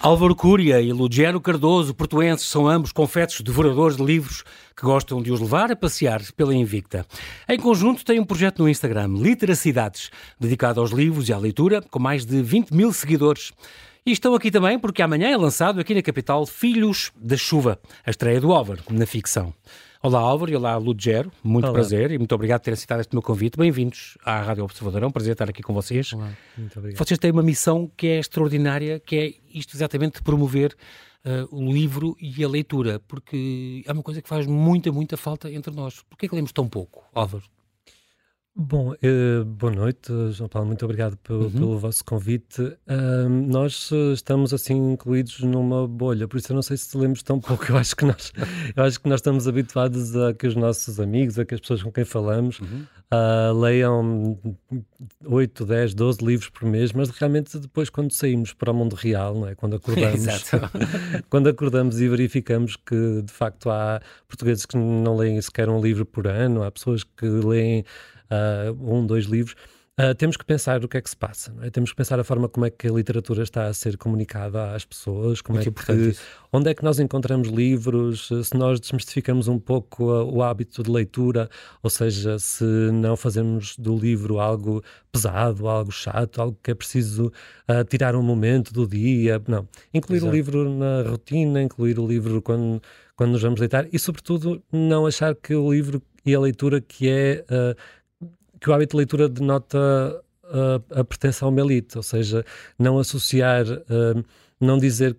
Álvaro Cúria e Lugero Cardoso, portuenses, são ambos confetes devoradores de livros que gostam de os levar a passear pela Invicta. Em conjunto, têm um projeto no Instagram, Literacidades, dedicado aos livros e à leitura, com mais de 20 mil seguidores. E estão aqui também porque amanhã é lançado aqui na capital Filhos da Chuva, a estreia do Álvaro na ficção. Olá Álvaro e olá Ludgero, muito olá. prazer e muito obrigado por terem aceitado este meu convite. Bem-vindos à Rádio Observador, é um prazer estar aqui com vocês. Olá, muito obrigado. Vocês têm uma missão que é extraordinária, que é isto exatamente de promover uh, o livro e a leitura, porque é uma coisa que faz muita, muita falta entre nós. Por que é que lemos tão pouco, Álvaro? Bom, uh, boa noite, João Paulo, muito obrigado pelo, uhum. pelo vosso convite. Uh, nós uh, estamos assim incluídos numa bolha, por isso eu não sei se lemos tão pouco. Eu acho que nós, eu acho que nós estamos habituados a que os nossos amigos, a que as pessoas com quem falamos, uhum. leiam 8, 10, 12 livros por mês, mas realmente depois quando saímos para o mundo real, não é? quando acordamos, quando acordamos e verificamos que de facto há portugueses que não leem sequer um livro por ano, há pessoas que leem uh, um, dois livros, uh, temos que pensar o que é que se passa. É? Temos que pensar a forma como é que a literatura está a ser comunicada às pessoas, como é que, onde é que nós encontramos livros, se nós desmistificamos um pouco o hábito de leitura, ou seja, se não fazemos do livro algo pesado, algo chato, algo que é preciso uh, tirar um momento do dia. Não. Incluir Exato. o livro na rotina, incluir o livro quando, quando nos vamos deitar e, sobretudo, não achar que o livro e a leitura que é uh, que o hábito de leitura denota a, a pertença a uma elite, ou seja, não associar, uh, não dizer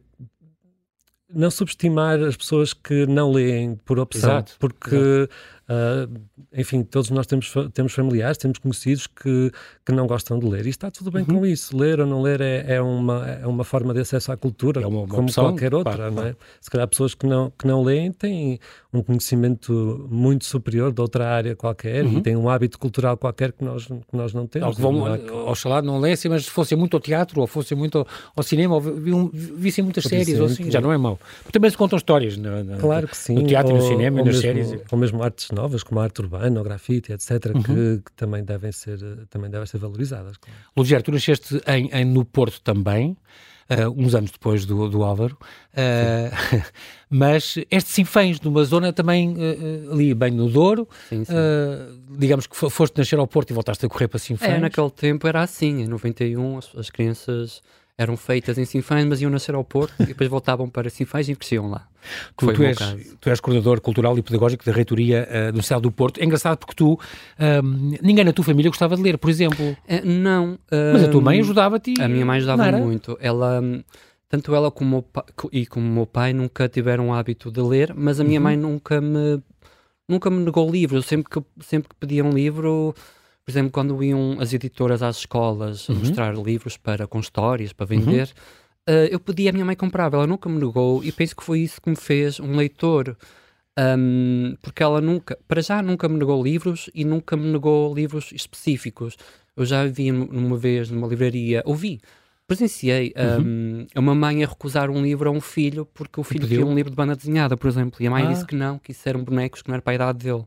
não subestimar as pessoas que não leem por opção, Exato. porque Exato. Uh, enfim, todos nós temos, temos familiares, temos conhecidos que, que não gostam de ler e está tudo bem uhum. com isso. Ler ou não ler é, é, uma, é uma forma de acesso à cultura, é uma, uma como opção, qualquer outra. Claro, não é? Se calhar pessoas que não, que não leem têm um conhecimento muito superior de outra área qualquer uhum. e têm um hábito cultural qualquer que nós, que nós não temos. Que vão, não é? oxalá não lessem, mas fossem muito ao teatro ou fossem muito ao, cinema ou vissem muitas Por séries, ou assim, já não é mau. Também se contam histórias no, no, claro que sim. no teatro, ou, no cinema e nas mesmo, séries. Ou mesmo artes novas, como a arte urbana, o grafite, etc., uhum. que, que, também, devem ser, também devem ser valorizadas. Claro. Luger, tu nasceste em, em, no Porto também, uh, uns anos depois do, do Álvaro, uh, mas este Sinfãs, numa zona também uh, ali bem no Douro, sim, sim. digamos que foste nascer ao Porto e voltaste a correr para Sinfãs. É, naquele tempo era assim, em 91 as, as crianças eram feitas em Sinfãs, mas iam nascer ao Porto e depois voltavam para Sinfãs e cresciam lá. Tu, tu, és, tu, és, coordenador cultural e pedagógico da reitoria uh, do Céu do Porto. É engraçado porque tu, um, ninguém na tua família gostava de ler, por exemplo. Uh, não. Uh, mas a tua mãe ajudava-te? A minha mãe ajudava muito. Ela, tanto ela como pai, e como o meu pai nunca tiveram o hábito de ler, mas a minha uhum. mãe nunca me, nunca me negou livros. Sempre que, sempre que pedia um livro por exemplo, quando iam as editoras às escolas uhum. mostrar livros para, com histórias para vender, uhum. uh, eu pedi à minha mãe comprar, ela nunca me negou e penso que foi isso que me fez um leitor. Um, porque ela nunca, para já, nunca me negou livros e nunca me negou livros específicos. Eu já vi uma vez numa livraria, ouvi, presenciei uhum. um, uma mãe a recusar um livro a um filho porque o filho queria um livro de banda desenhada, por exemplo, e a mãe ah. disse que não, que isso eram bonecos que não era para a idade dele.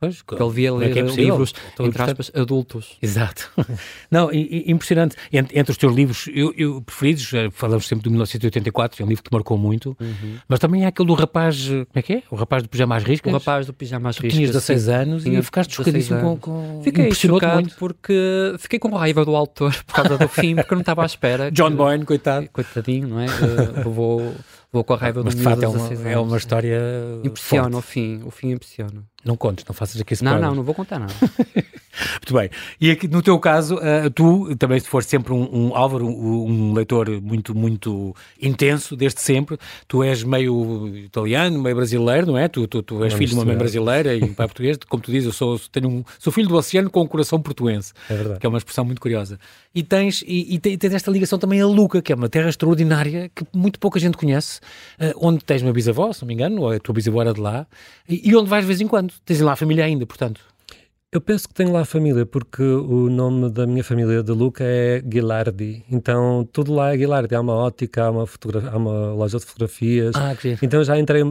Pois, que ele via ler é é livros, entre aspas, adultos. Exato. Não, impressionante. Entre, entre os teus livros eu, eu, preferidos, eh, falamos sempre do 1984, é um livro que te marcou muito, uhum. mas também há aquele do rapaz, como é que é? O rapaz do pijama às riscas. O rapaz do pijama às riscas. Tinhas 16 sim. anos e ficaste chocadíssimo com, com... Fiquei chocado muito. porque fiquei com raiva do autor por causa do fim, porque eu não estava à espera. John que... Boyne, coitado. Coitadinho, não é? Uh, vou, vou com a raiva mas do de facto é uma, é uma história Impressiona forte. o fim, o fim impressiona. Não contes, não faças aqui spoilers. Não, não, não vou contar nada. Muito bem. E aqui, no teu caso, uh, tu também se foste sempre um, um Álvaro, um, um, leitor muito, muito intenso, desde sempre. Tu és meio italiano, meio brasileiro, não é? Tu, tu, tu és não filho de uma mãe brasileira e um pai português. Como tu dizes, eu sou, tenho um, sou filho do oceano com um coração portuense. É verdade. Que é uma expressão muito curiosa. E tens, e, e tens esta ligação também a Luca, que é uma terra extraordinária que muito pouca gente conhece, uh, onde tens uma bisavó, se não me engano, ou a tua bisavó era de lá, e, e onde vais de vez em quando. Tens lá a família ainda, portanto. Eu penso que tenho lá a família, porque o nome da minha família de Luca é Guilardi. Então, tudo lá é Guilardi. Há uma ótica, há uma, há uma loja de fotografias. Ah, que Então, já entrei,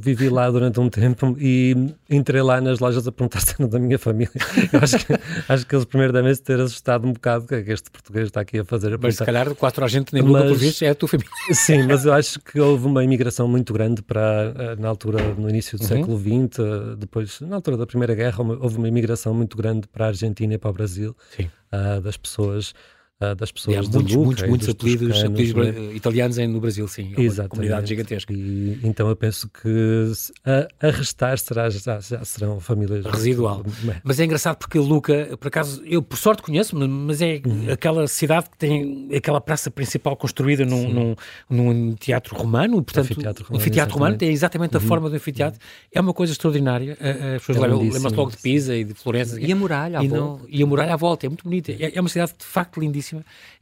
vivi lá durante um tempo e entrei lá nas lojas a perguntar se era da minha família. Eu acho que, acho que eles primeiro devem se ter assustado um bocado que este português está aqui a fazer. A mas se calhar quase toda a gente nem Luca, por visto, é a tua família. Sim, mas eu acho que houve uma imigração muito grande para, eh, na altura, no início do uhum. século XX, eh, depois, na altura da Primeira Guerra, houve uma imigração muito grande para a Argentina e para o Brasil uh, das pessoas uh, das pessoas e há muitos, Luca, muitos, muitos apelidos, apelidos né? italianos em, no Brasil, sim. É uma comunidade gigantesca. E, então eu penso que a, a restar será, já, já serão famílias... Residual. Mas é engraçado porque Luca, por acaso, eu por sorte conheço, mas é uhum. aquela cidade que tem aquela praça principal construída num, num, num, teatro romano, portanto, anfiteatro romano, anfiteatro romano tem exatamente a uhum. forma do anfiteatro. É uma coisa extraordinária. As pessoas é lembram-se logo de Pisa e de Florença. E a muralha à e volta. Não, e a muralha à volta, é muito bonita. É, é uma cidade de facto lindíssima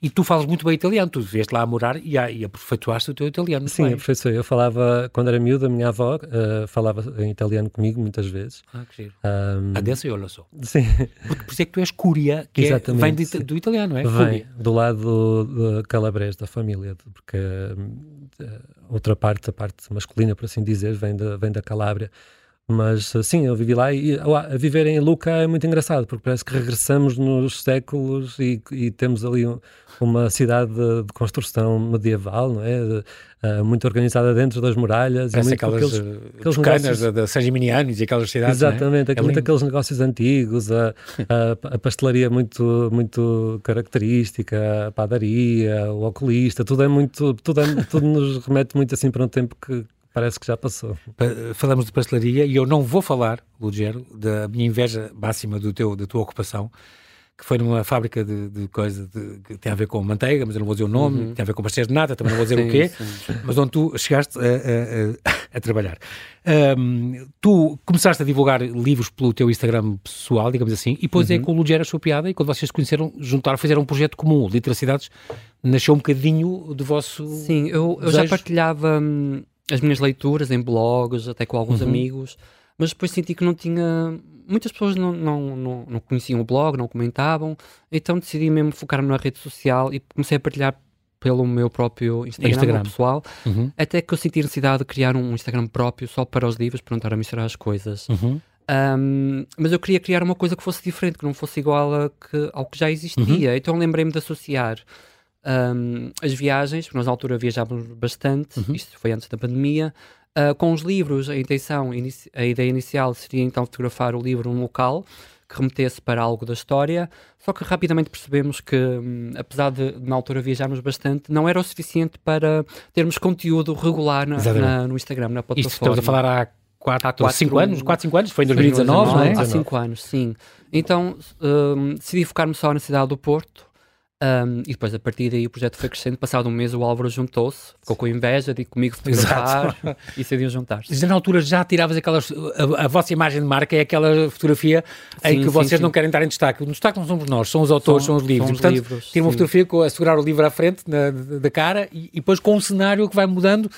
e tu falas muito bem italiano, tu vieste lá a morar e, e aperfeiçoaste o teu italiano. Sim, aperfeiçoei. Eu falava, quando era miúdo, a minha avó uh, falava em italiano comigo muitas vezes. Ah, que giro. Um, Adesso eu lo so. Sim. Porque por isso é que tu és Curia, que é, vem de, do italiano, é? Vem, do lado de Calabres, da família, porque uh, outra parte, a parte masculina, por assim dizer, vem, de, vem da Calábria. Mas sim, eu vivi lá e a viver em Luca é muito engraçado, porque parece que regressamos nos séculos e, e temos ali um, uma cidade de, de, construção medieval, não é? De, uh, muito organizada dentro das muralhas. Parece aquelas, aqueles, eh, aqueles negócios... da, San Gimignani e aquelas cidades, é? Exatamente, é? é muito aqueles negócios antigos, a, a, a, pastelaria muito, muito característica, a padaria, o oculista, tudo é muito, tudo, é, tudo nos remete muito assim para um tempo que Parece que já passou. Falamos de pastelaria e eu não vou falar, Lugero, da minha inveja máxima do teu, da tua ocupação, que foi numa fábrica de, de coisa de, que tem a ver com manteiga, mas eu não vou dizer o nome, uhum. tem a ver com pastéis de nata, também não vou dizer sim, o quê, sim. mas onde tu chegaste a, a, a, a trabalhar. Um, tu começaste a divulgar livros pelo teu Instagram pessoal, digamos assim, e depois é uhum. é com o Lugero a sua piada, e quando vocês se conheceram, juntaram, fizeram um projeto comum, Literacidades, nasceu um bocadinho do vosso. Sim, eu, eu já partilhava. Hum, as minhas leituras em blogs, até com alguns uhum. amigos, mas depois senti que não tinha. Muitas pessoas não, não, não, não, conheciam o blog, não comentavam, então decidi mesmo focar-me na rede social e comecei a partilhar pelo meu próprio Instagram, Instagram. pessoal, uhum. até que eu senti a necessidade de criar um Instagram próprio só para os livros, para não estar a misturar as coisas. Uhum. Um, mas eu queria criar uma coisa que fosse diferente, que não fosse igual a que, ao que já existia. Uhum. Então lembrei-me de associar um, as viagens, porque nós na altura viajávamos bastante, uhum. isto foi antes da pandemia, uh, com os livros, a intenção, a ideia inicial seria então fotografar o livro num local que remetesse para algo da história, só que rapidamente percebemos que, um, apesar de na altura viajarmos bastante, não era o suficiente para termos conteúdo regular na, na, no Instagram, na plataforma. Isto estamos a falar há 4, 5 anos, 4, 5 anos, foi em 2019, 2019 não é? Há 5 anos, sim. Então um, decidi focar-me só na cidade do Porto, um, e depois, a partir daí, o projeto foi crescendo. Passado um mês, o Álvaro juntou-se, ficou com inveja de comigo fotografar e decidiu juntar-se. Já na altura já tiravas aquelas. A, a, vossa imagem de marca é aquela fotografia sim, em que sim, vocês sim. não querem estar em destaque. O destaque não somos nós, são os autores, são, são os livros. São os Portanto, livros, tira uma fotografia com a segurar o livro à frente na, da cara e, e depois com um cenário que vai mudando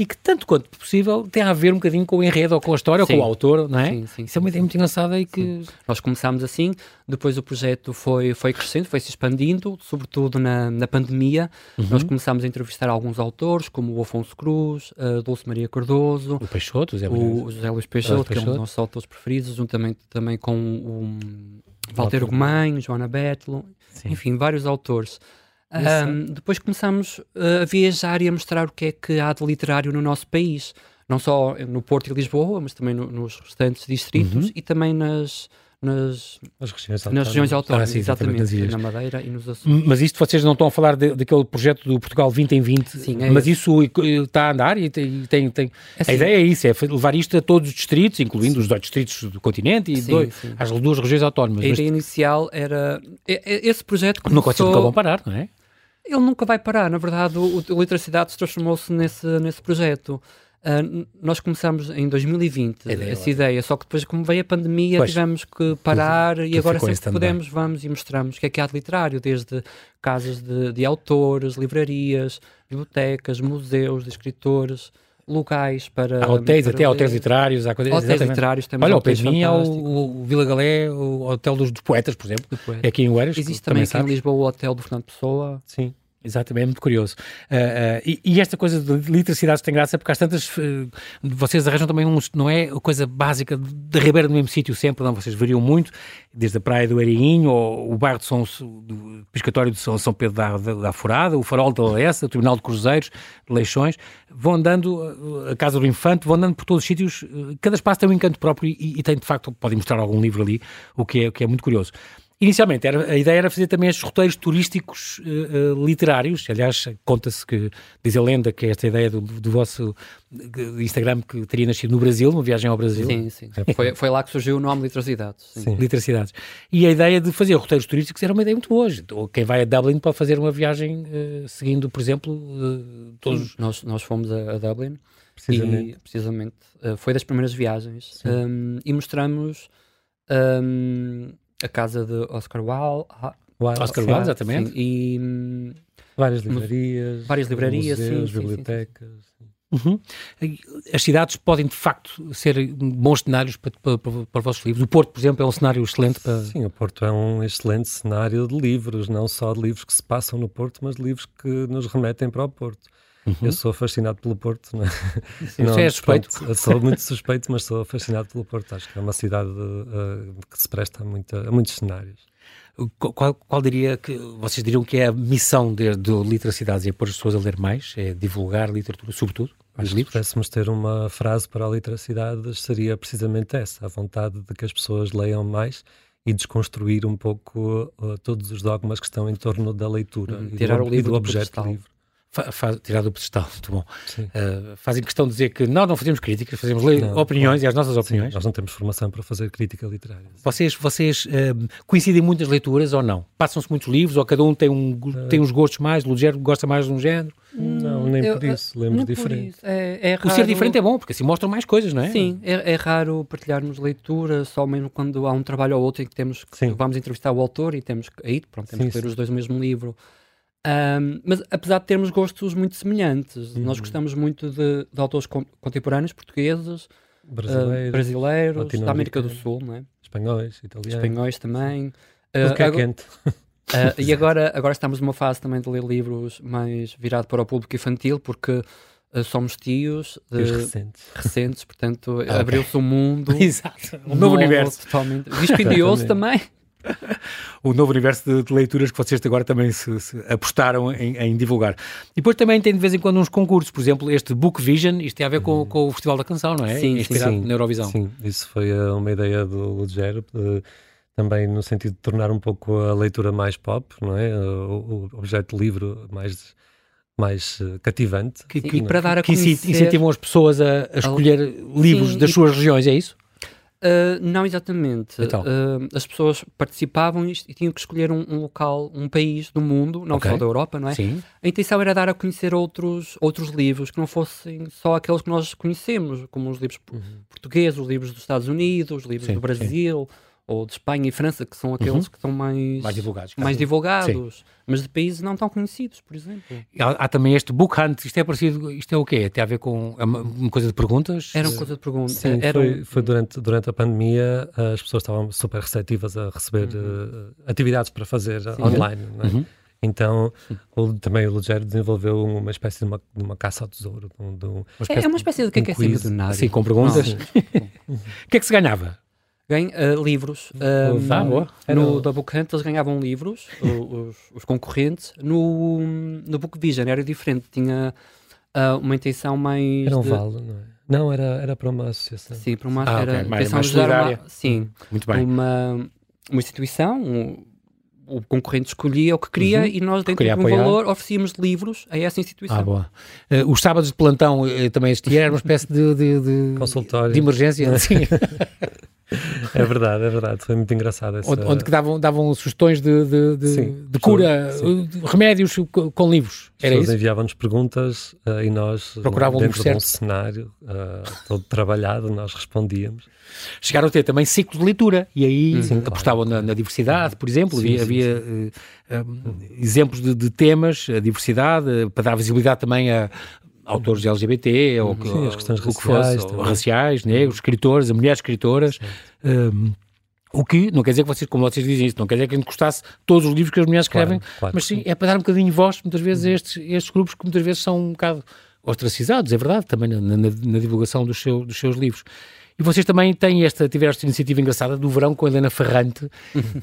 e que, tanto quanto possível, tem a ver um bocadinho com o enredo ou com a história sim. ou com o autor, não é? Sim, sim, Isso é muito, é muito engraçado e que... Nós começámos assim, depois o projeto foi, foi crescendo, foi se expandindo, sobretudo na, na pandemia. Uhum. Nós começámos a entrevistar alguns autores, como o Afonso Cruz, a Dulce Maria Cardoso... O Peixoto, José o, o José Luís Peixoto, Peixoto, que é um dos nossos autores preferidos, juntamente também com o Walter Gomes, Joana Betlo, enfim, vários autores. Um, depois começámos uh, a viajar e a mostrar o que é que há de literário no nosso país, não só no Porto e Lisboa, mas também no, nos restantes distritos uhum. e também nas, nas, As regiões nas regiões autónomas, ah, sim, exatamente, na Madeira e nos Açores. Mas isto vocês não estão a falar de, daquele projeto do Portugal 20 em 20, sim, é mas isso está a andar e tem, tem, tem... É a ideia é isso, é levar isto a todos os distritos, incluindo sim. os dois distritos do continente e sim, dois, as duas regiões autónomas. A ideia inicial era, esse projeto começou... Nunca vão parar, não é? Ele nunca vai parar. Na verdade, o, o Literacidade transformou-se nesse, nesse projeto. Uh, nós começamos em 2020 ideia, essa ideia, só que depois, como veio a pandemia, pois, tivemos que parar e agora sempre que podemos, vamos e mostramos o que é que há de literário, desde casas de, de autores, livrarias, bibliotecas, museus de escritores, locais para. Há hotéis, para até ler. hotéis literários. Há coisas, Hotéis exatamente. literários também. Olha, ao pé de mim há fantásticos. o, o Vila Galé, o Hotel dos, dos Poetas, por exemplo, poeta. é aqui em Oeiras. Existe também aqui em sabes. Lisboa o Hotel do Fernando Pessoa. Sim. Exatamente, é muito curioso. Ah, ah, e, e esta coisa de literacidade tem graça porque às tantas eh, vocês arranjam também uns, não é a coisa básica de Ribeira no mesmo sítio sempre, não, vocês variam muito, desde a Praia do Areinho, ou o bairro de São, do Piscatório de São, São Pedro da, da, da Forada, o Farol da Lessa, o Tribunal de Cruzeiros, Leixões, vão andando, eh, a Casa do Infante, vão andando por todos os sítios, eh, cada espaço tem um encanto próprio e, e tem de facto, podem mostrar algum livro ali, o que é, o que é muito curioso. Inicialmente, era, a ideia era fazer também estes roteiros turísticos eh, eh, literários. Aliás, conta-se que, diz a lenda, que esta ideia do, do vosso Instagram que teria nascido no Brasil, uma viagem ao Brasil. Sim, sim. Foi, foi lá que surgiu o nome Literacidade. Sim. Sim. Literacidades. E a ideia de fazer roteiros turísticos era uma ideia muito boa. Quem vai a Dublin pode fazer uma viagem eh, seguindo, por exemplo, todos. Nós, nós fomos a, a Dublin Precisamente. e precisamente foi das primeiras viagens um, e mostramos um, a casa de Oscar Wilde, ah, Wild, Oscar. Wilde, exatamente. sim, e hum, Várias livrarias. Várias livrarias, sim, museus, sim, sim, sim. bibliotecas. Uhum. As cidades podem, de facto, ser bons cenários para, para, para, para os vossos livros. O Porto, por exemplo, é um cenário excelente para. Sim, o Porto é um excelente cenário de livros, não só de livros que se passam no Porto, mas de livros que nos remetem para o Porto. Eu sou fascinado pelo Porto, não é? Sim, você é suspeito. pronto, sou muito suspeito, mas sou fascinado pelo Porto. Acho que é uma cidade eh, que se presta a, muita- a muitos cenários. Qual, qual, diria que vocês diriam que é a missão de, do Literacidades? É pôr as pessoas a ler mais? É divulgar literatura, sobretudo, Se pudéssemos ter uma frase para a literacidade, seria precisamente essa: a vontade de que as pessoas leiam mais e desconstruir um pouco uh, todos os dogmas que estão em torno da leitura Uhum, e, do, o e livro do do objeto do livro. Fa, fa, tirar do pedestal, muito bom. Sim. Uh, fazem questão de dizer que nós não fazemos críticas, fazemos Não, opiniões e as nossas Sim, opiniões. nós não temos formação para fazer crítica literária. Vocês, vocês um, coincidem muito nas leituras ou não? Passam-se muitos livros ou cada um tem, um, tem uns gostos mais? O Lugero gosta mais de um género? Não, nem eu- por isso, lemos diferente. isso. É, é O ser raro- diferente é bom, porque assim mostram mais coisas, não é? Sim, é, é raro partilharmos leitura, só mesmo quando há um trabalho ou outro em que temos que Sim. vamos entrevistar o autor e temos que aí pronto, temos Sim, que ler sim. os dois o mesmo livro. Ahm, mas apesar de termos gostos muito semelhantes, Uhum. nós gostamos muito de, de autores con- contemporâneos, portugueses, ah, Brasileiros, brasileiros, da América do. Sul, não é? espanhóis, italianos. espanhóis também. Ah, que é quente. ah, e agora, agora estamos numa fase também de ler livros mais virado para o público infantil, porque ah, somos tios de- recentes. recentes, portanto abriu-se um mundo. Exato. Um novo universo. Totalmente. Dispendioso também. o novo universo de, de leituras que vocês agora também se, se apostaram em, em divulgar. E depois também tem de vez em quando uns concursos, por exemplo, este Book Vision, isto tem a ver com, com o Festival da Canção, não é? Sim, Inspirado sim. na Eurovisão. Sim, isso foi uh, uma ideia do Lugero, também no sentido de tornar um pouco a leitura mais pop, não é? O, o objeto de livro mais, mais uh, cativante. Que, que- e para dar a que conhecer- incentivam as pessoas a, a escolher livros Sim, das suas regiões, é isso? Uh, não exatamente. Então. Uh, as pessoas participavam e, e tinham que escolher um, um local, um país do mundo, não Ok. só da Europa, não é? Sim. A intenção era dar a conhecer outros, outros livros que não fossem só aqueles que nós conhecemos, como os livros po- portugueses, os livros dos Estados Unidos, os livros Sim, do Brasil, ou de Espanha e França, que são aqueles que estão mais, Mais divulgados. mais divulgados, mas de países não tão conhecidos, por exemplo. Há, há também este Book Hunt, isto é parecido, isto é o quê? Tem a ver com é uma, uma coisa de perguntas? Era uma coisa de pergunta. Sim, era foi, um- foi durante, durante a pandemia, uh, as pessoas estavam super receptivas a receber uh, atividades para fazer uh, online, não é? Uhum. Então, o- também o Lugero desenvolveu uma espécie de uma, de uma caça ao tesouro. de um- de um- É, é uma espécie de que é que é. Assim, com perguntas. Sim. O que é que se ganhava? Ganha uh, livros. Um, Ah, boa. No Era- da Book Hunt eles ganhavam livros, os, os concorrentes. No, no Book Vision era diferente, tinha uh, uma intenção mais. Era um de- vale, não é? Não, era, era para uma associação. Sim, para uma, Ah, era ok, mais- mais uma, sim, Muito bem. uma, uma instituição, um- o concorrente escolhia o que queria Uhum. e nós, dentro queria de um apoiar. valor, oferecíamos livros a essa instituição. Ah, boa. Eh, os sábados de plantão eh, também existia, era uma espécie de, de, de- Consultório. de emergência, sim, É verdade, é verdade. Foi muito engraçado essa... onde, onde que davam, davam sugestões de, de, de, Sim, de cura, sim. eh, remédios co- com livros. As Era pessoas isso? enviavam-nos perguntas uh, e nós, uh, Procuravam dentro de um cenário uh, todo trabalhado, nós respondíamos. Chegaram a ter também ciclos de leitura e aí Sim, apostavam na, na diversidade, por exemplo. Havia havia, eh, eh, exemplos de, temas, a diversidade, eh, para dar visibilidade também a autores LGBT, ou, Sim, as questões o que raciais, fosse, raciais, negros, escritores, mulheres escritoras. Um, o que não quer dizer que vocês, como vocês dizem isso, não quer dizer que a gente gostasse todos os livros que as mulheres Claro, escrevem, claro mas que sim, é para dar um bocadinho de voz, muitas vezes, a estes, estes grupos que muitas vezes são um bocado ostracizados, é verdade, também na, na- na divulgação dos, seu- dos seus livros. E vocês também têm esta, tiveram esta iniciativa engraçada do verão com a Helena Ferrante,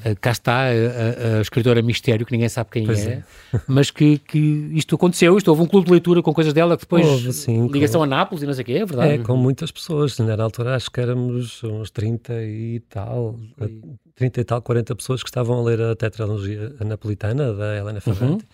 Eh, cá está a, a- a escritora mistério, que ninguém sabe quem Pois é, mas que, que isto aconteceu, isto houve um clube de leitura com coisas dela que depois Houve, sim, ligação a Nápoles e não sei o quê, é verdade. É, com muitas pessoas. Na altura acho que éramos uns 30 e tal, 30 e tal, 40 pessoas que estavam a ler a tetralogia napolitana da Helena Ferrante.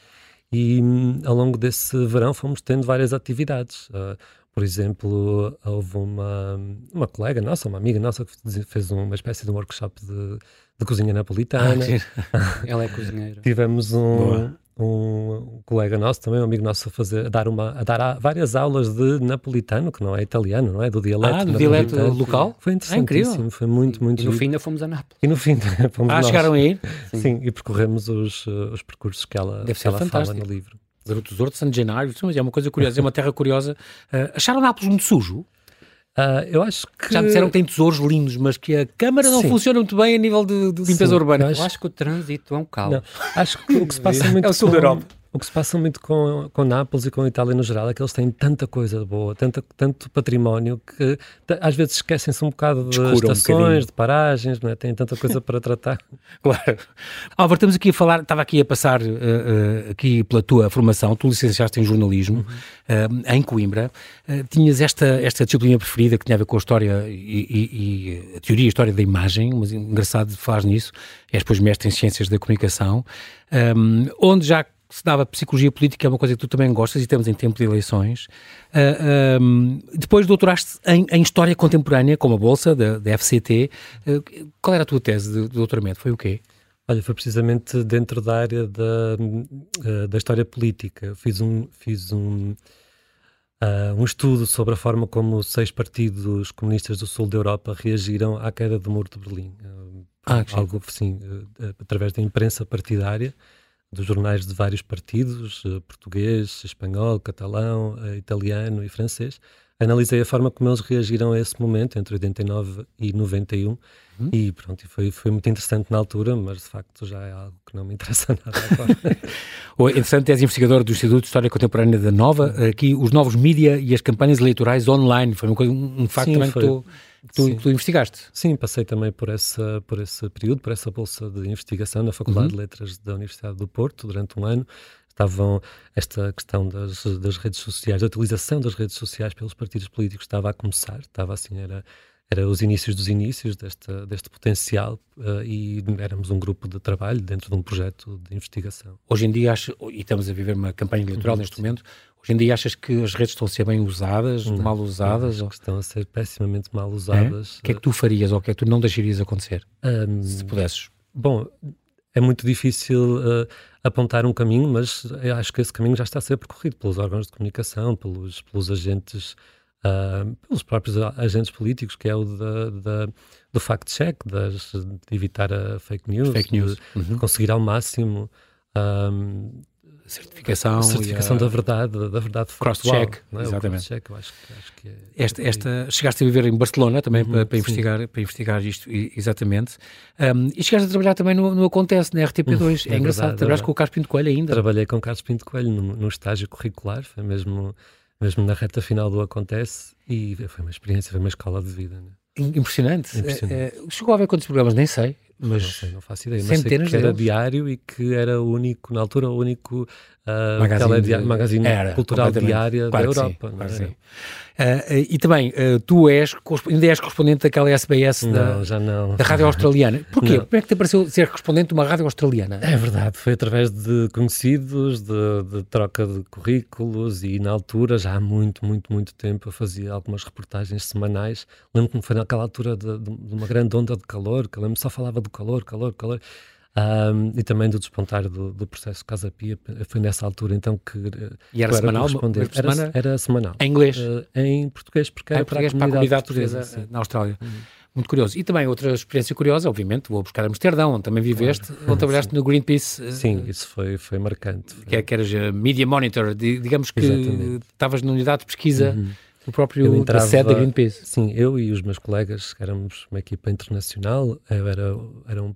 E hum, ao longo desse verão fomos tendo várias atividades. Ah, por exemplo, houve uma, uma colega nossa, uma amiga nossa, que fez uma espécie de um workshop de, de cozinha Ah, napolitana. sim. Ela é cozinheira. Tivemos Boa. um, um colega nosso também, um amigo nosso, a, fazer, a dar, uma, a dar várias aulas de napolitano, que não é italiano, não é? Do dialeto. Ah, do dialeto local? Foi Ah, interessantíssimo, foi muito, muito E no fim ainda fomos a Nápoles. E no fim, fomos Ah, nós. chegaram a ir? Sim, e percorremos os, os percursos que ela, Deve que ela fala no livro. Garoto Tesouro de San é uma coisa curiosa, é uma terra curiosa. Ah, acharam Nápoles muito sujo? Ah, eu acho que. Já me disseram que tem tesouros lindos, mas que a Câmara não Sim. funciona muito bem a nível de, de limpeza Sim, urbana. eu Eu acho que o trânsito é um caos. Não, acho que o que se passa muito É o sul da Europa. O que se passa muito com, com Nápoles e com a Itália no geral é que eles têm tanta coisa boa, tanta, tanto património que às vezes esquecem-se um bocado de um bocadinho. estações, de paragens, não é? têm tanta coisa para tratar. Claro. Álvaro, estamos aqui a falar, estava aqui a passar eh, eh, aqui pela tua formação, tu licenciaste em jornalismo eh, em Coimbra, tinhas esta, esta disciplina preferida que tinha a ver com a história e, e- e a teoria e a história da imagem, mas engraçado faz nisso, és depois mestre em ciências da comunicação, ehm, onde já se dava psicologia política, é uma coisa que tu também gostas e estamos em tempo de eleições. Ah, ehm, depois doutoraste em, em História Contemporânea, com a Bolsa da, da FCT. Eh, qual era a tua tese de, de doutoramento? Foi o quê? Olha, foi precisamente dentro da área da, eh, da história política. Fiz um, fiz um, ah, um estudo sobre a forma como seis partidos comunistas do sul da Europa reagiram à queda do Muro de Berlim. Ah, algo assim, eh, através da imprensa partidária, dos jornais de vários partidos, eh, português, espanhol, catalão, eh, italiano e francês. Analisei a forma como eles reagiram a esse momento, entre 89 e 91, Uhum. e pronto, foi, foi muito interessante na altura, mas de facto já é algo que não me interessa nada agora. O interessante, és investigador do Instituto de História Contemporânea da Nova, aqui os novos mídia e as campanhas eleitorais online, foi um um facto Sim, também foi. que tu, Sim. que tu investigaste. Sim, passei também por, essa, por esse período, por essa bolsa de investigação na Faculdade Uhum. de Letras da Universidade do Porto durante um ano. Estavam esta questão das, das redes sociais, da utilização das redes sociais pelos partidos políticos estava a começar, estava assim, era, era os inícios dos inícios desta, deste potencial eh, e éramos um grupo de trabalho dentro de um projeto de investigação. Hoje em dia, acho, e estamos a viver uma campanha eleitoral Uhum, neste momento, hoje em dia achas que as redes estão a ser bem usadas, Não, mal usadas? Acho ou- que estão a ser pessimamente mal É? usadas. O que é que tu farias ou o que é que tu não deixarias acontecer, Ahm, se pudesses? Bom, é muito difícil eh, apontar um caminho, mas acho que esse caminho já está a ser percorrido pelos órgãos de comunicação, pelos, pelos agentes, ah, pelos próprios agentes políticos, que é o da, da- do fact-check, de evitar a fake news, Fake news. de Uhum. conseguir ao máximo ahm, Certificação. certificação a- da verdade, da verdade. Cross-check, é? O exatamente. eu acho, acho que é... Esta, esta, chegaste a viver em Barcelona também Uhum, para, para investigar, para investigar isto, exatamente. Um, e chegaste a trabalhar também no, no Acontece, na RTP2. Uhum, é, é engraçado, verdade, trabalhaste é verdade. com o Carlos Pinto Coelho ainda. Trabalhei com Carlos Pinto Coelho num, num estágio curricular, foi mesmo, mesmo na reta final do Acontece e foi uma experiência, foi uma escola de vida. Né? Impressionante. Impressionante. Eh, eh, chegou a ver quantos programas? Nem sei. Mas não sei, não faço ideia, mas centenas que era deles. diário e que era o único, na altura, o único ah, Magazine de- magazine Era, cultural diária Claro da sim, Europa. claro é? sim. Eh, eh, e também, eh, tu és, ainda és correspondente daquela SBS da, Não, já não. da rádio australiana. Porquê? Não. Como é que te pareceu ser correspondente de uma rádio australiana? É verdade, foi através de conhecidos, de, de troca de currículos e na altura, já há muito, muito, muito tempo, eu fazia algumas reportagens semanais. Lembro-me que foi naquela altura de, de- uma grande onda de calor, que eu lembro só falava do calor, calor, calor. Ahm, e também do despontar do, do processo Casa Pia, foi nessa altura então que eh, E era semanal? Por era, semana? era semanal. Em inglês? Eh, em português, porque era em português para a comunidade portuguesa sim. eh, na Austrália. Muito curioso. E também outra experiência curiosa, obviamente, vou buscar Amsterdão, onde também viveste, claro. onde trabalhaste Sim. no Greenpeace. Sim, isso foi, foi marcante. Que, é, que eras Media Monitor, digamos que estavas na unidade de pesquisa. Uhum o próprio entrava, da sede da Greenpeace. Sim, eu e os meus colegas, éramos uma equipa internacional, era, era um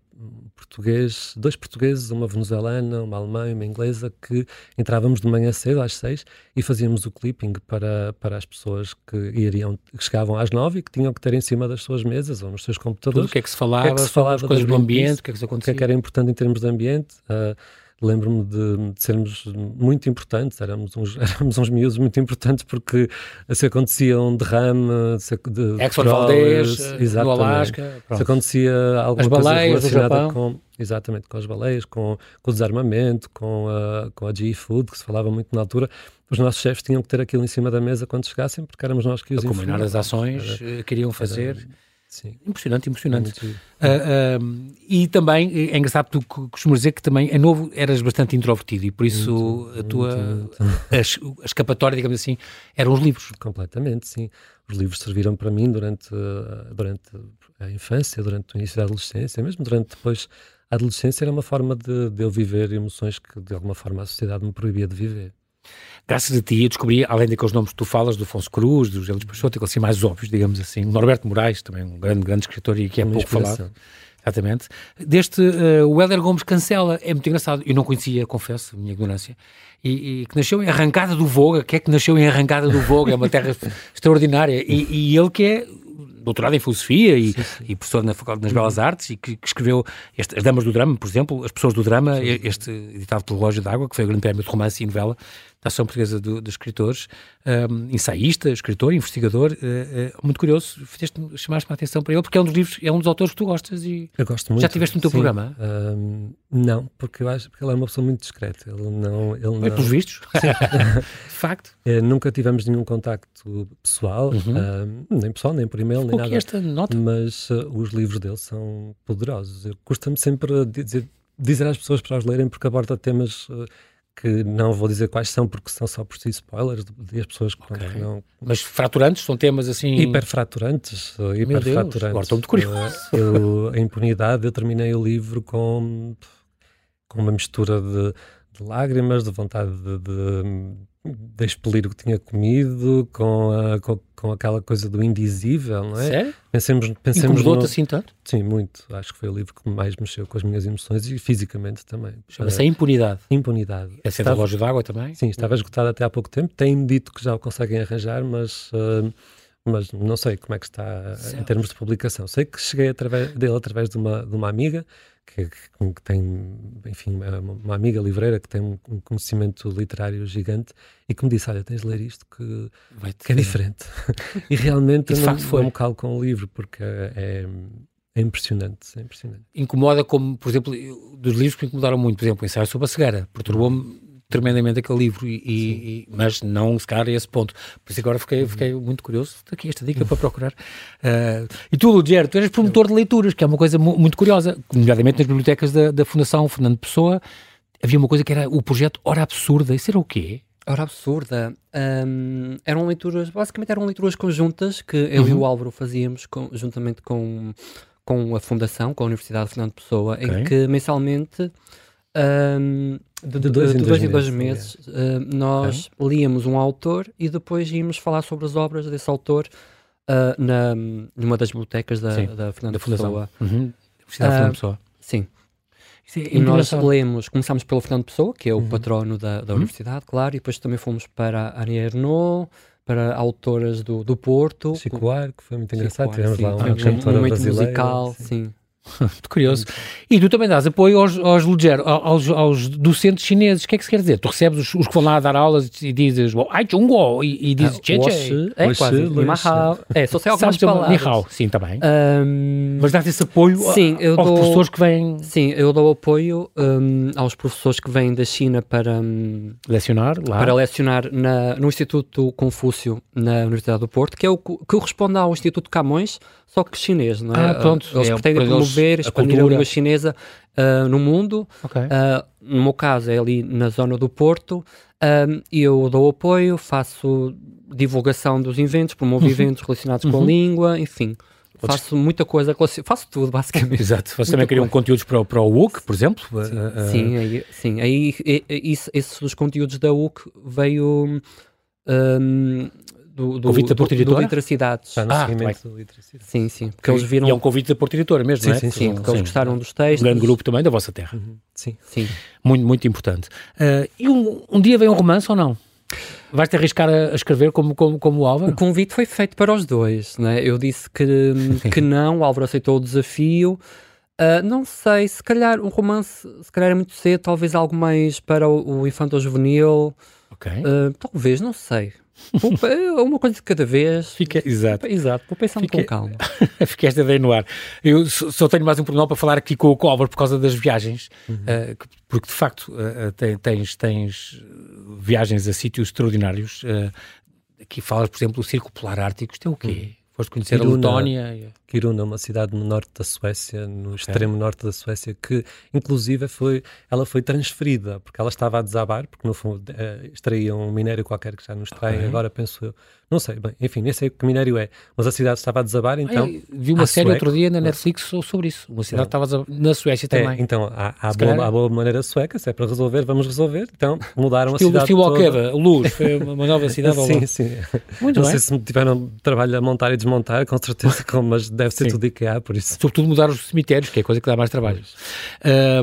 português, dois portugueses, uma venezuelana, uma alemã e uma inglesa, que entrávamos de manhã cedo, às seis, e fazíamos o clipping para, para as pessoas que iriam, que chegavam às nove e que tinham que ter em cima das suas mesas ou nos seus computadores. Tudo o que é que se falava, que é que se falava as coisas do ambiente, o que é que se acontecia. O que é que era importante em termos de ambiente. Uh, lembro-me de, de, sermos muito importantes, éramos uns, éramos uns miúdos muito importantes porque se acontecia um derrame de Exxon Valdez, no Alasca, pronto. se acontecia alguma as coisa baleias relacionada com exatamente com as baleias, com, com o desarmamento, com a, com a GE Food, que se falava muito na altura, os nossos chefes tinham que ter aquilo em cima da mesa quando chegassem, porque éramos nós que os A combinar as ações que queriam fazer. Era, Sim. Impressionante, impressionante. Uh, uh, e também, é engraçado, tu costumas dizer que também, é novo, eras bastante introvertido e por isso muito, a tua muito, muito. A, a escapatória, digamos assim, eram os livros. Completamente, sim. Os livros serviram para mim durante, durante a infância, durante o início da adolescência, mesmo durante depois a adolescência, era uma forma de, de eu viver emoções que de alguma forma a sociedade me proibia de viver graças a ti, eu descobri, além daqueles nomes que tu falas, do Afonso Cruz, do José Luís Peixoto, aqueles assim mais óbvios, digamos assim, o Norberto Moraes, também um grande, grande escritor e que é Uma pouco falado. Exatamente. Deste, uh, o Helder Gomes Cancela, é muito engraçado, eu não conhecia, confesso, a minha ignorância, e, e, que nasceu em Arrancada do Voga, que é que nasceu em Arrancada do Voga, é uma terra extraordinária, e, e ele que é doutorado em filosofia e, sim, sim. e professor na Faculdade das Belas Artes e que, que escreveu este, As Damas do Drama, por exemplo, As Pessoas do Drama, sim, este editado pelo Relógio d'Água, que foi o grande prémio de romance e novela da Ação Portuguesa do, dos Escritores, um, ensaísta, escritor, investigador, uh, uh, muito curioso, chamaste-me a atenção para ele, porque é um dos livros, é um dos autores que tu gostas e eu gosto muito. já tiveste no teu sim. programa? Um, não, porque eu acho que ele é uma pessoa muito discreta. Ele não. Ele não... É pelos vistos? de facto. É, nunca tivemos nenhum contacto pessoal, uhum. um, nem pessoal, nem por e-mail, nem nada. esta nota? Mas uh, os livros dele são poderosos. Eu custa-me sempre dizer, dizer às pessoas para os lerem, porque aborda temas que não vou dizer quais são, porque são só por si spoilers, e as pessoas que, okay. não... Mas fraturantes são temas assim... Hiperfraturantes, hiperfraturantes. Agora estou muito curioso. Eu, a impunidade, eu terminei o livro com, com uma mistura de, de lágrimas, de vontade de, de de expelir o que tinha comido com, a, com, com, aquela coisa do indizível, não é? Sério? Pensemos, pensemos no... assim tanto? Sim, muito. Acho que foi o livro que mais mexeu com as minhas emoções e fisicamente também. Chama-se a Impunidade. Impunidade. É ser relógio d'água também? Sim, estava esgotado até há pouco tempo. Têm dito que já o conseguem arranjar, mas... Uh, mas não sei como é que está certo. em termos de publicação. Sei que cheguei através dele através de uma, de uma amiga que, que, tem, enfim, uma, amiga livreira que tem um, um, conhecimento literário gigante e que me disse: Olha, tens de ler isto que, que é diferente. e realmente de não, foi. me calo com o livro porque é, é impressionante, é impressionante. Incomoda como, por exemplo, dos livros que me incomodaram muito, por exemplo, o ensaio sobre a cegueira, perturbou-me tremendamente aquele livro, e, e, mas não se calhar a esse ponto. Por isso agora fiquei, uhum. fiquei muito curioso. Aqui esta dica para procurar. Uh, e tu, Ludier, tu eres promotor de leituras, que é uma coisa mu muito curiosa, nomeadamente nas bibliotecas da, da Fundação Fernando Pessoa. Havia uma coisa que era o projeto Hora Absurda. Isso era o quê? Hora Absurda. Um, eram leituras, basicamente eram leituras conjuntas que eu uhum. e o Álvaro fazíamos com, juntamente com, com a Fundação, com a Universidade Fernando Pessoa, okay. em que mensalmente um, de, de, dois, de, em dois, em dois meses, uh, nós okay. líamos um autor e depois íamos falar sobre as obras desse autor uh, na, numa das bibliotecas da, da Fernanda Pessoa. Uhum. Fernando Pessoa. Sim. É e nós lemos, começámos pelo Fernando Pessoa, que é o uhum. patrono da, da uhum. universidade, claro, e depois também fomos para a Annie Ernaux, para autoras do, do Porto. Chico que foi muito engraçado, tivemos lá cantora um, um musical, sim. sim. Muito curioso. E tu também dás apoio aos, aos, aos, aos docentes chineses. O que é que se quer dizer? Tu recebes os, os que vão lá dar aulas e dizes ai chungo e, e dizes che che. É quase. É, só sei algumas palavras. Nihao, sim, também. Um, Mas dás esse apoio sim, eu aos dou, professores que vêm... Sim, eu dou apoio um, aos professores que vêm da China para... Um, lecionar lá? Para lecionar na, no Instituto Confúcio, na Universidade do Porto, que é o que corresponde ao Instituto Camões, só que chinês, não é? Ah, pronto. Eles é, pretendem promover, expandir a, língua chinesa uh, no mundo. Okay. Uh, no meu caso, é ali na zona do Porto. Um, eu dou apoio, faço divulgação dos eventos, promovo uhum. eventos relacionados uhum. com a língua, enfim. Faço muita coisa, faço tudo, basicamente. Exato. Vocês também criam conteúdos para, para o UC, por exemplo? Sim, uh, sim, aí, sim. aí isso, esses conteúdos da UC veio um, do, do, convite da Porta Editora? Do Literacidades. Ah, no ah, seguimento do Literacidades. Sim, sim. Porque eles viram... E é um convite da Porta Editora mesmo, sim, não é? Sim, sim. Porque eles gostaram dos textos. Um grande grupo também da vossa terra. Uhum. Sim. sim. Muito, muito importante. Uh, e um, um dia vem um romance ou não? Vais-te arriscar a, escrever como, como, como o Álvaro? O convite foi feito para os dois, né? Eu disse que, que não, o Álvaro aceitou o desafio. Uh, não sei, se calhar um romance, se calhar é muito cedo, talvez algo mais para o, o infanto juvenil. Ok. Uh, talvez, não sei. É uma coisa de cada vez. Fica, exato. Exato, vou pensar Fica, com calma. Fica esta ideia no ar. Eu só tenho mais um pormenor para falar aqui com o Álvaro por causa das viagens, uhum. uh, porque de facto uh, tens, tens viagens a sítios extraordinários. Uh, aqui falas, por exemplo, do Círculo Polar Ártico. Isto é o quê? Uhum. Foste conhecer Kiruna, a Letónia? Kiruna, uma cidade no norte da Suécia, no okay. extremo norte da Suécia, que inclusive foi, ela foi transferida, porque ela estava a desabar, porque no fundo uh, extraíam um minério qualquer que já não extraem, okay. agora penso eu. Não sei, bem, enfim, nem sei que minério é, mas a cidade estava a desabar, então... Ai, vi uma série outro dia na Netflix sobre isso, uma cidade estava a desabar, na Suécia é, também. É, então, há, há, boa, há boa maneira sueca, se é para resolver, vamos resolver, então mudaram estilo, a cidade estilo toda. Luz, foi uma nova cidade Sim, sim. Muito não bem. sei se tiveram trabalho a montar e desmontar, com certeza, mas deve ser sim. tudo IKEA, por isso. Sobretudo mudar os cemitérios, que é a coisa que dá mais trabalho.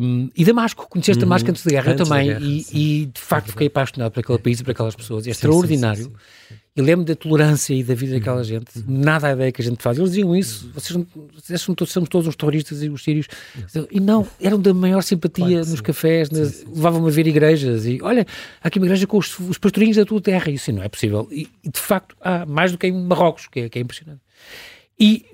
Um, e Damasco, conheceste uhum. Damasco antes da guerra, antes eu também, guerra, e, e, de facto fiquei apaixonado por aquele país e por aquelas pessoas. É extraordinário. Sim, sim, e lembro da tolerância e da vida daquela uhum. gente. Nada a ideia que a gente faz. Eles diziam isso. Vocês, não, vocês são todos, somos todos uns terroristas e os sírios. E não, eram da maior simpatia claro nos cafés, levavam-me a ver igrejas. E olha, há aqui uma igreja com os, os pastorinhos da tua terra. Isso não é possível. E, e, de facto, há mais do que em Marrocos, que é, que é impressionante. E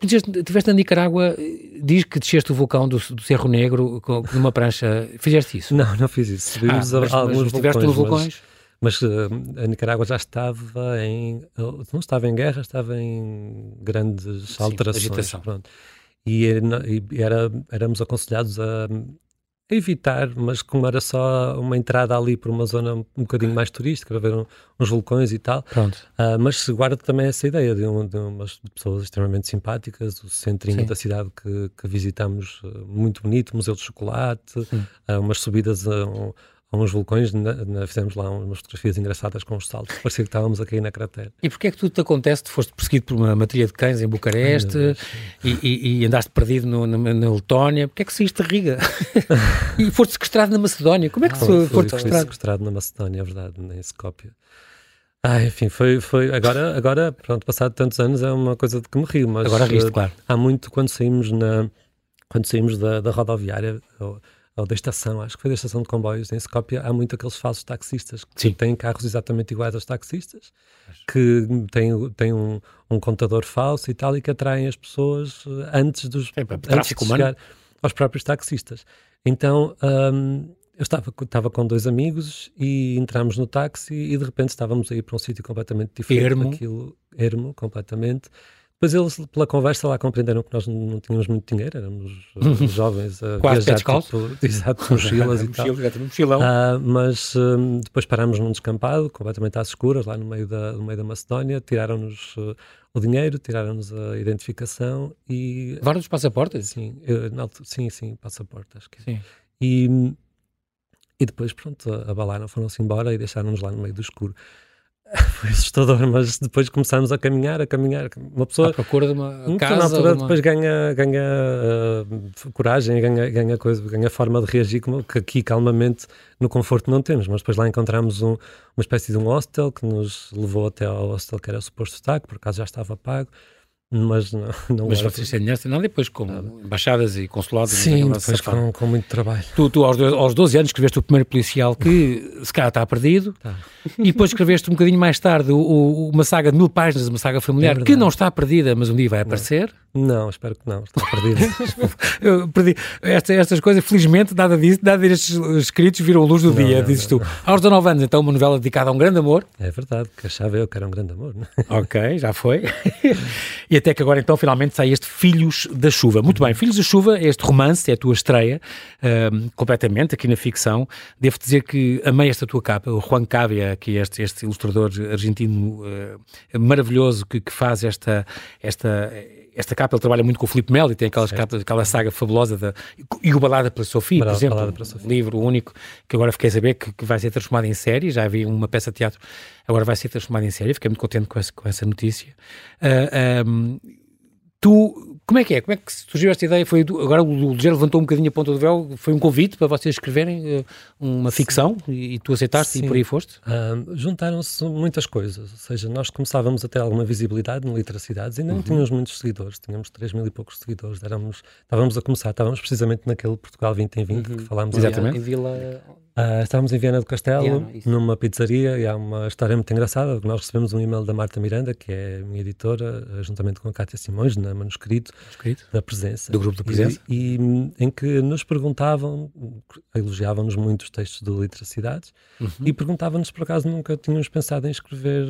Tiveste na Nicarágua, diz que desceste o vulcão do, do Cerro Negro com, numa prancha. Fizeste isso? Não, não fiz isso. Ah, mas, alguns mas vulcões, vulcões? Mas, uh, a Nicarágua já estava em. Não estava em guerra, estava em grandes Sim, alterações. Agitação. Pronto. E, e era, éramos aconselhados a evitar, mas como era só uma entrada ali por uma zona um bocadinho mais turística, para ver um, uns vulcões e tal. Pronto. Uh, mas se guarda também essa ideia de, um, de umas pessoas extremamente simpáticas, o centrinho Sim. da cidade que, que visitamos, uh, muito bonito, Museu de Chocolate, uh, umas subidas a um, a uns vulcões, na, na, fizemos lá umas fotografias engraçadas com os saltos, parecia que estávamos a cair na cratera. E porquê é que tudo te acontece? Tu foste perseguido por uma matilha de cães em Bucareste e, e, e, andaste perdido no, na, na Letónia, porquê é que saíste de Riga? e foste sequestrado na Macedónia, como é que ah, foi, foste sequestrado? sequestrado na Macedónia, é verdade, em Skopje. Ah, enfim, foi, foi agora, agora, pronto, passado tantos anos é uma coisa de que me rio, mas agora riste, claro. há muito quando saímos na quando saímos da, da rodoviária, ou da estação, acho que foi da estação de comboios em Skopje, há muito aqueles falsos taxistas que Sim. têm carros exatamente iguais aos taxistas, que têm, têm um, um contador falso e tal, e que atraem as pessoas eh, antes, dos, é, antes de chegar aos próprios taxistas. Então, um, eu estava, estava com dois amigos e entramos no táxi e de repente estávamos a ir para um sítio completamente diferente ermo. daquilo, ermo, completamente. Depois eles, pela conversa, lá compreenderam que nós não tínhamos muito dinheiro, éramos jovens a Quase viajar, tipo, exato, mochilas e tal. mochilão. Uh, mas um, depois parámos num descampado, completamente às escuras, lá no meio da, no meio da Macedónia, tiraram-nos uh, o dinheiro, tiraram-nos a identificação e... Levaram os passaportes? Sim, eu, não, sim, sim, passaporte, acho que é. sim. E, e depois, pronto, abalaram, foram-se embora e deixaram-nos lá no meio do escuro. foi assustador, mas depois começámos a caminhar, a caminhar. Uma pessoa. À procura de uma casa. Na altura, uma... depois ganha, ganha uh, coragem, ganha, ganha, coisa, ganha forma de reagir, como que aqui calmamente no conforto não temos. Mas depois lá encontramos um, uma espécie de um hostel que nos levou até ao hostel que era suposto estar, que por acaso já estava pago mas não, não Mas vocês têm dinheiro, nada depois com nada. embaixadas e consulados. Sim, depois com, com, muito trabalho. Tu, tu aos, aos 12 anos escreveste o primeiro policial que se calhar está perdido tá. e depois escreveste um bocadinho mais tarde o, o, uma saga de mil páginas, uma saga familiar é que não está perdida, mas um dia vai aparecer. Não, espero que não, está perdido. eu perdi. Esta, estas coisas, felizmente, nada disso, nada destes escritos viram a luz do não, dia, não, dizes não, tu. Aos 19 anos, então, uma novela dedicada a um grande amor. É verdade, que achava eu que era um grande amor. Não? É? ok, já foi. e até que agora, então, finalmente sai este Filhos da Chuva. Muito bem, Filhos da Chuva é este romance, é a tua estreia, um, completamente, aqui na ficção. Devo dizer que amei esta tua capa, o Juan Cavia, que é este, este ilustrador argentino uh, maravilhoso que, que faz esta. esta esta capa ele trabalha muito com o Filipe Melo e tem aquelas capas, aquela saga fabulosa da, e o Balada pela Sofia, por exemplo, um livro único que agora fiquei a saber que, que, vai ser transformado em série, já havia uma peça de teatro, agora vai ser transformado em série, fiquei muito contente com essa, com essa notícia. Uh, um, tu, como é que é? Como é que surgiu esta ideia? Foi, agora o Lugero levantou um bocadinho a ponta do véu, foi um convite para vocês escreverem uh, uma ficção e, e, tu aceitaste Sim. e por aí foste? Uh, Juntaram-se muitas coisas, ou seja, nós começávamos a ter alguma visibilidade no Literacidades, ainda uhum. não tínhamos muitos seguidores, tínhamos 3 mil e poucos seguidores, éramos, estávamos a começar, estávamos precisamente naquele Portugal 20 em 20 uhum. que falámos Exatamente. Em Vila Uh, estávamos em Viana do Castelo, Viana, numa pizzaria, e há uma história muito engraçada. Nós recebemos um e-mail da Marta Miranda, que é minha editora, juntamente com a Cátia Simões, na Manuscrito, Manuscrito. da Presença. Do grupo da Presença. E, e, em que nos perguntavam, elogiavam-nos muito os textos do Literacidades, uhum. e perguntavam-nos, por acaso, nunca tínhamos pensado em escrever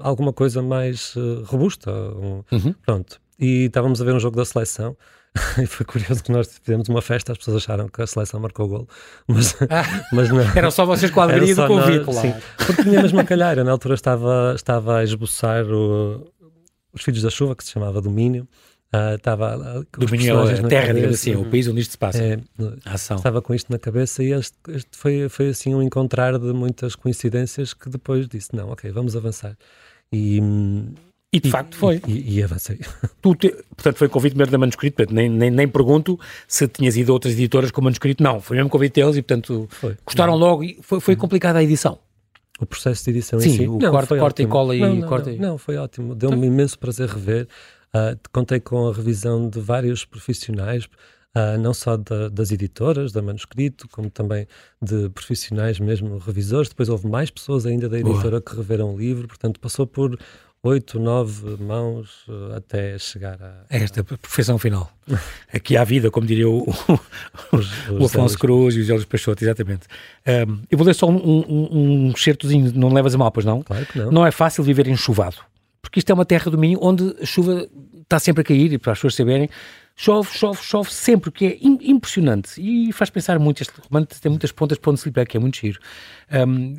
alguma coisa mais uh, robusta. Um, uhum. Pronto. E estávamos a ver um jogo da seleção e foi curioso que nós fizemos uma festa, as pessoas acharam que a seleção marcou o golo, mas, ah, mas não. Eram só vocês com a alegria do convite. Nós, sim, porque tinha mesmo a calhar. na altura estava, estava a esboçar o, Os Filhos da Chuva, que se chamava Domínio. Uh, estava uh, Domínio é a terra, digamos assim, o país onde isto se passa. É, ação. Estava com isto na cabeça e este, este, foi, foi assim um encontrar de muitas coincidências que depois disse: não, ok, vamos avançar. E, e de e, facto foi. E, e avancei. Tu te, portanto, foi convite mesmo da manuscrito, nem, nem, nem pergunto se tinhas ido a outras editoras com manuscrito, não, foi mesmo convite deles e, portanto, foi. gostaram logo e foi, foi complicada a edição. O processo de edição Sim, em si? o não, corte, corta e cola não, e não, corta. Não, não, foi ótimo. Deu-me então... imenso prazer rever. Uh, contei com a revisão de vários profissionais, uh, não só da, das editoras, da manuscrito, como também de profissionais mesmo, revisores. Depois houve mais pessoas ainda da editora Boa. que reveram o livro, portanto passou por oito, nove mãos uh, até chegar a, a... esta perfeição final. Aqui há vida, como diria o, os, os o Afonso Cruz e os José Peixoto, exatamente. Um, eu vou ler só um, um, um certozinho, não levas a mal, pois não? Claro que não. Não é fácil viver enxuvado, porque isto é uma terra do Minho onde a chuva está sempre a cair, e para as pessoas saberem, chove, chove, chove sempre, que é impressionante e faz pensar muito. Este romance tem muitas pontas para onde se lhe que é muito giro. Um,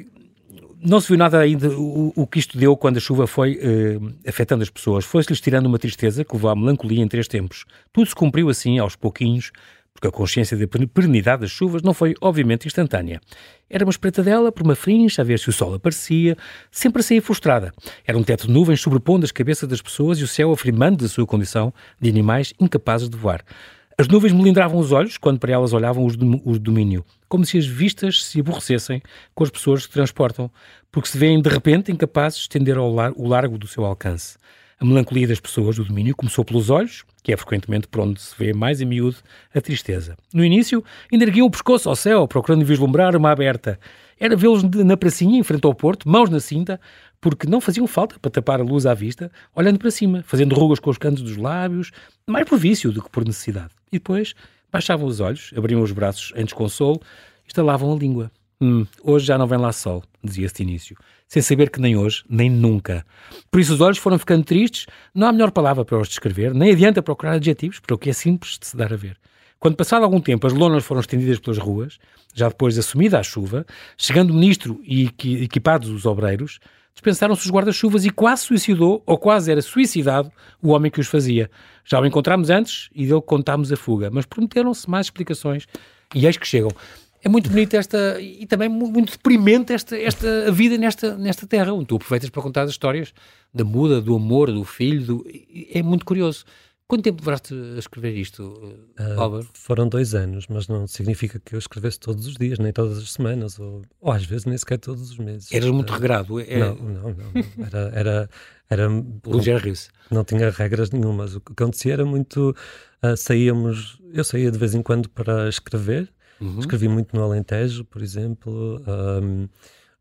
não se viu nada ainda o, o, que isto deu quando a chuva foi uh, afetando as pessoas. Foi-se-lhes tirando uma tristeza que levou à melancolia em três tempos. Tudo se cumpriu assim, aos pouquinhos, porque a consciência da perenidade das chuvas não foi, obviamente, instantânea. Era uma espreitadela por uma frincha, a ver se o sol aparecia, sempre a sair frustrada. Era um teto de nuvens sobrepondo as cabeças das pessoas e o céu afirmando da sua condição de animais incapazes de voar. As nuvens melindravam os olhos quando para elas olhavam os do domínio, como se as vistas se aborrecessem com as pessoas que transportam, porque se veem de repente incapazes de estender ao lar o largo do seu alcance. A melancolia das pessoas do domínio começou pelos olhos, que é frequentemente por onde se vê mais em miúdo a tristeza. No início, ainda erguiam o pescoço ao céu, procurando vislumbrar uma aberta. Era vê-los na pracinha, em frente ao porto, mãos na cinta, porque não faziam falta para tapar a luz à vista, olhando para cima, fazendo rugas com os cantos dos lábios, mais por vício do que por necessidade. E depois baixavam os olhos, abriam os braços em desconsolo e estalavam a língua. Hum, hoje já não vem lá sol, dizia-se de início, sem saber que nem hoje, nem nunca. Por isso os olhos foram ficando tristes, não há melhor palavra para os descrever, nem adianta procurar adjetivos para o que é simples de se dar a ver. Quando passado algum tempo as lonas foram estendidas pelas ruas, já depois assumida a chuva, chegando o ministro e equipados os obreiros, dispensaram-se os guarda-chuvas e quase suicidou, ou quase era suicidado, o homem que os fazia. Já o encontramos antes e dele contámos a fuga, mas prometeram-se mais explicações e eis que chegam. É muito bonita esta, e também muito deprimente esta, esta vida nesta, nesta terra, onde tu aproveitas para contar as histórias da muda, do amor, do filho, do, é muito curioso. Quanto tempo demoraste a escrever isto, uh, Álvaro? Foram dois anos, mas não significa que eu escrevesse todos os dias, nem todas as semanas, ou, ou às vezes nem sequer todos os meses. Eras muito uh, regrado? É... Não, não, não. Era. era, era Luger Rios. Não tinha regras nenhumas. O que acontecia era muito. Uh, saíamos. Eu saía de vez em quando para escrever. Uhum. Escrevi muito no Alentejo, por exemplo, um,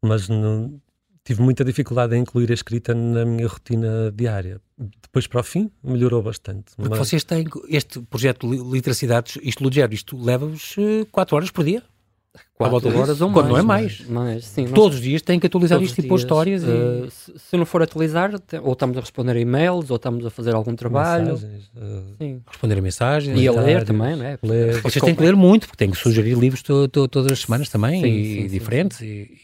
mas não, tive muita dificuldade em incluir a escrita na minha rotina diária. Depois, para o fim, melhorou bastante. Porque mas... vocês têm este projeto de literacidades, isto Lugero, isto leva-vos 4 eh, horas por dia? 4 horas ou Quando não é mais. mais sim, Todos os dias têm que atualizar isto e pôr histórias. Uh, e... Eh, se, se, não for atualizar, ou estamos a responder a e-mails, ou estamos a fazer algum trabalho. Mensagens, uh... sim. Responder a mensagens. E a ler também, não é? Ler. Vocês têm que ler muito, porque têm que sugerir livros to, to, todas as semanas também, sim, e, sim, diferentes. Sim. E,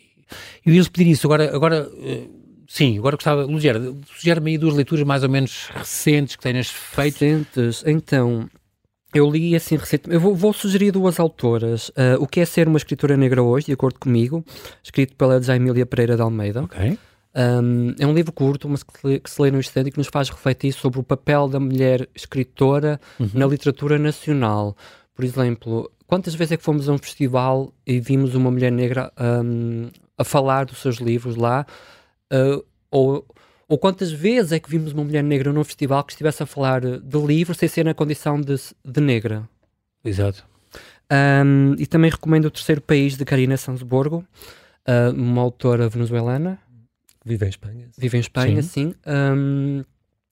eu ia-lhes pedir isso. Agora, agora uh, sim, agora gostava, Lugera, sugere-me aí duas leituras mais ou menos recentes que tenhas feito. Recentes, então, eu li assim recentemente. Eu vou, vou, sugerir duas autoras. Uh, o que é ser uma escritora negra hoje, de acordo comigo, escrito pela Jaimília Pereira de Almeida. Ok. Um, é um livro curto, mas que, que, se lê no instante e que nos faz refletir sobre o papel da mulher escritora uhum. na literatura nacional. Por exemplo, quantas vezes é que fomos a um festival e vimos uma mulher negra um, a falar dos seus livros lá? Uh, ou, ou quantas vezes é que vimos uma mulher negra num festival que estivesse a falar de livros sem ser na condição de, de negra? Exato. Um, e também recomendo o terceiro país de Karina Sansborgo, uh, uma autora venezuelana Vive em Espanha. Vive em Espanha, sim. sim. Um,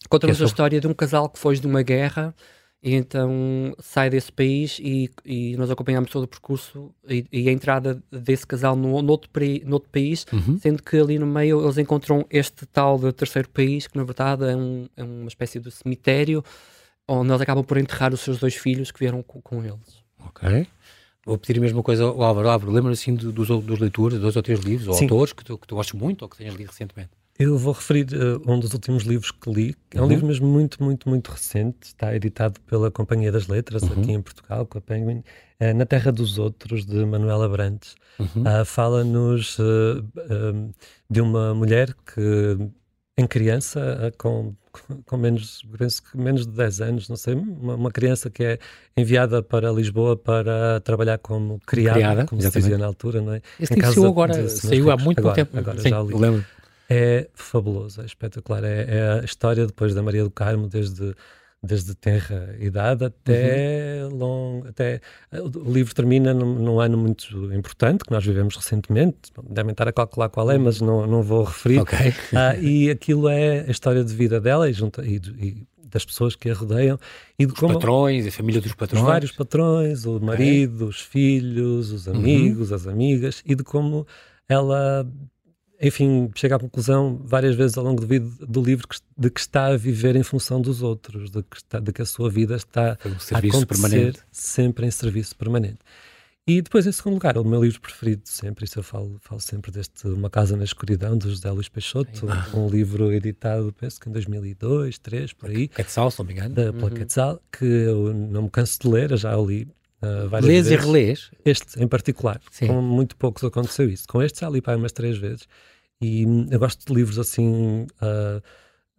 Conta-nos a história de um casal que foge de uma guerra e então sai desse país e, e nós acompanhamos todo o percurso e, e a entrada desse casal no, no, outro, no país, uhum. sendo que ali no meio eles encontram este tal de terceiro país, que na verdade é, um, é uma espécie de cemitério, onde eles acabam por enterrar os seus dois filhos que vieram com, com eles. Ok. Vou pedir a mesma coisa ao Álvaro. Álvaro, lembra assim dos, dos leitores, dois ou três livros, ou Sim. autores que tu, que tu gostes muito ou que tenhas lido recentemente? Eu vou referir uh, um dos últimos livros que li. É um uhum. livro mesmo muito, muito, muito recente. Está editado pela Companhia das Letras, uhum. aqui em Portugal, com a Penguin. Uh, Na Terra dos Outros, de Manuela Brantes. Uhum. Uh, Fala-nos de uma mulher que, em criança, com com menos, penso que menos de 10 anos, não sei, uma, uma, criança que é enviada para Lisboa para trabalhar como criada, criada como exatamente. se dizia na altura, não é? Esse em saiu agora, saiu há muito agora, tempo. Agora Sim, já li. lembro. É fabuloso, é espetacular. É, é, a história depois da Maria do Carmo, desde desde tenra idade até uhum. long, até o livro termina num, num, ano muito importante que nós vivemos recentemente, devem estar a calcular qual é, uhum. mas não, não vou referir. Okay. Ah, e aquilo é a história de vida dela e, e, e das pessoas que a rodeiam e de os como patrões, a família dos patrões, os vários patrões, o marido, okay. os filhos, os amigos, uhum. as amigas e de como ela enfim, chega à conclusão várias vezes ao longo do, do livro que, de que está a viver em função dos outros, de que, está, de que a sua vida está um a acontecer permanente. sempre em serviço permanente. E depois, em segundo lugar, o meu livro preferido sempre, isso eu falo, falo sempre deste Uma Casa na Escuridão, de José Luís Peixoto, um, um livro editado, penso que em 2002, 2003, por aí. Quetzal, se não me engano. Da, pela uhum. Quetzal, que eu não me canso de ler, já o li Uh, Lês vezes. e relês? Este em particular. Sim. Com muito poucos aconteceu isso. Com este já li para umas três vezes. E hum, eu gosto de livros assim. Uh,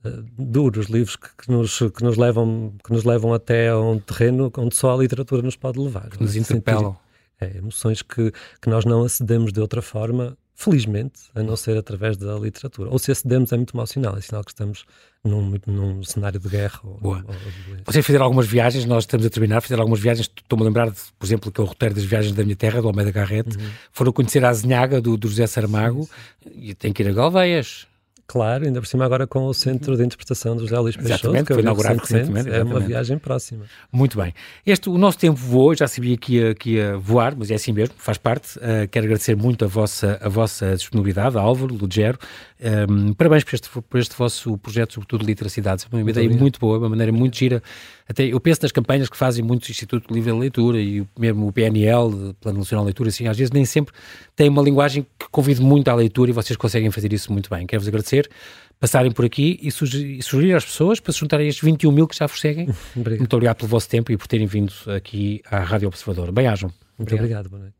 uh, duros, livros que, que, nos, que, nos levam, que nos levam até a um terreno onde só a literatura nos pode levar. Que nos interpelam. É, emoções que, que nós não acedemos de outra forma felizmente, a não ser através da literatura. Ou se acedemos é muito mau sinal, é sinal que estamos num, num cenário de guerra. Ou, Boa. Ou, ou Vocês fizeram algumas viagens, nós estamos a terminar, fizeram algumas viagens, estou-me a lembrar, de, por exemplo, que é o roteiro das viagens da minha terra, do Almeida Garrett, uhum. foram conhecer a Azinhaga, do, do José Saramago, sim, sim. e tem que ir a Galveias. Claro, ainda por cima agora com o Centro de Interpretação do José Luís Peixoto, que foi inaugurado recentemente. recentemente é uma viagem próxima. Muito bem. Este, o nosso tempo voou, já sabia que ia, que ia voar, mas é assim mesmo, faz parte. Uh, quero agradecer muito a vossa, a vossa disponibilidade, Álvaro, Lugero. Um, parabéns por este, por este vosso projeto, sobretudo de literacidade. É uma muito ideia obrigado. muito boa, uma maneira muito gira. Até eu penso nas campanhas que fazem muitos Instituto Livre de Leitura e mesmo o PNL, Plano Nacional de Leitura, assim, às vezes nem sempre tem uma linguagem que convide muito à leitura e vocês conseguem fazer isso muito bem. Quero-vos agradecer passarem por aqui e sugerir, sugerir às pessoas para se juntarem a estes 21 mil que já vos seguem. Obrigado. Muito obrigado pelo vosso tempo e por terem vindo aqui à Rádio Observador. Bem-ajam. Muito obrigado. obrigado. Boa noite.